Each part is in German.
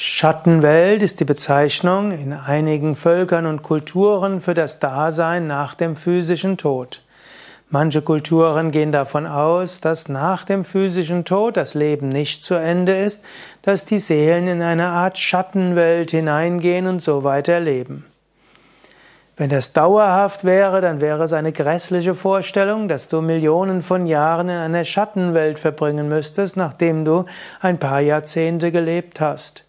Schattenwelt ist die Bezeichnung in einigen Völkern und Kulturen für das Dasein nach dem physischen Tod. Manche Kulturen gehen davon aus, dass nach dem physischen Tod das Leben nicht zu Ende ist, dass die Seelen in eine Art Schattenwelt hineingehen und so weiter leben. Wenn das dauerhaft wäre, dann wäre es eine grässliche Vorstellung, dass du Millionen von Jahren in einer Schattenwelt verbringen müsstest, nachdem du ein paar Jahrzehnte gelebt hast.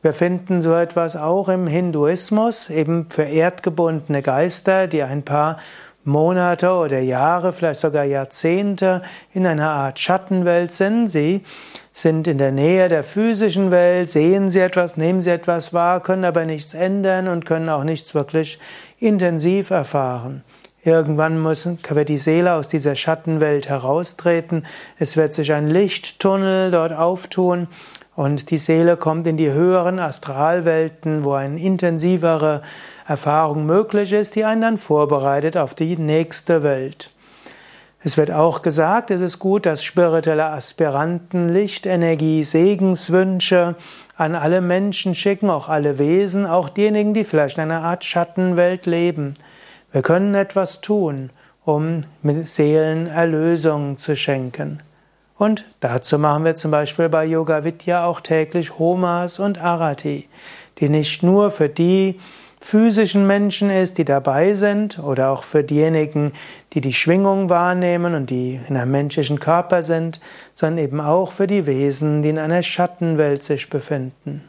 Wir finden so etwas auch im Hinduismus, eben für erdgebundene Geister, die ein paar Monate oder Jahre, vielleicht sogar Jahrzehnte in einer Art Schattenwelt sind. Sie sind in der Nähe der physischen Welt, sehen sie etwas, nehmen sie etwas wahr, können aber nichts ändern und können auch nichts wirklich intensiv erfahren. Irgendwann muss, wird die Seele aus dieser Schattenwelt heraustreten. Es wird sich ein Lichttunnel dort auftun und die Seele kommt in die höheren Astralwelten, wo eine intensivere Erfahrung möglich ist, die einen dann vorbereitet auf die nächste Welt. Es wird auch gesagt, es ist gut, dass spirituelle Aspiranten Lichtenergie, Segenswünsche an alle Menschen schicken, auch alle Wesen, auch diejenigen, die vielleicht in einer Art Schattenwelt leben. Wir können etwas tun, um mit Seelen Erlösung zu schenken. Und dazu machen wir zum Beispiel bei Yoga Vidya auch täglich Homas und Arati, die nicht nur für die physischen Menschen ist, die dabei sind, oder auch für diejenigen, die die Schwingung wahrnehmen und die in einem menschlichen Körper sind, sondern eben auch für die Wesen, die in einer Schattenwelt sich befinden.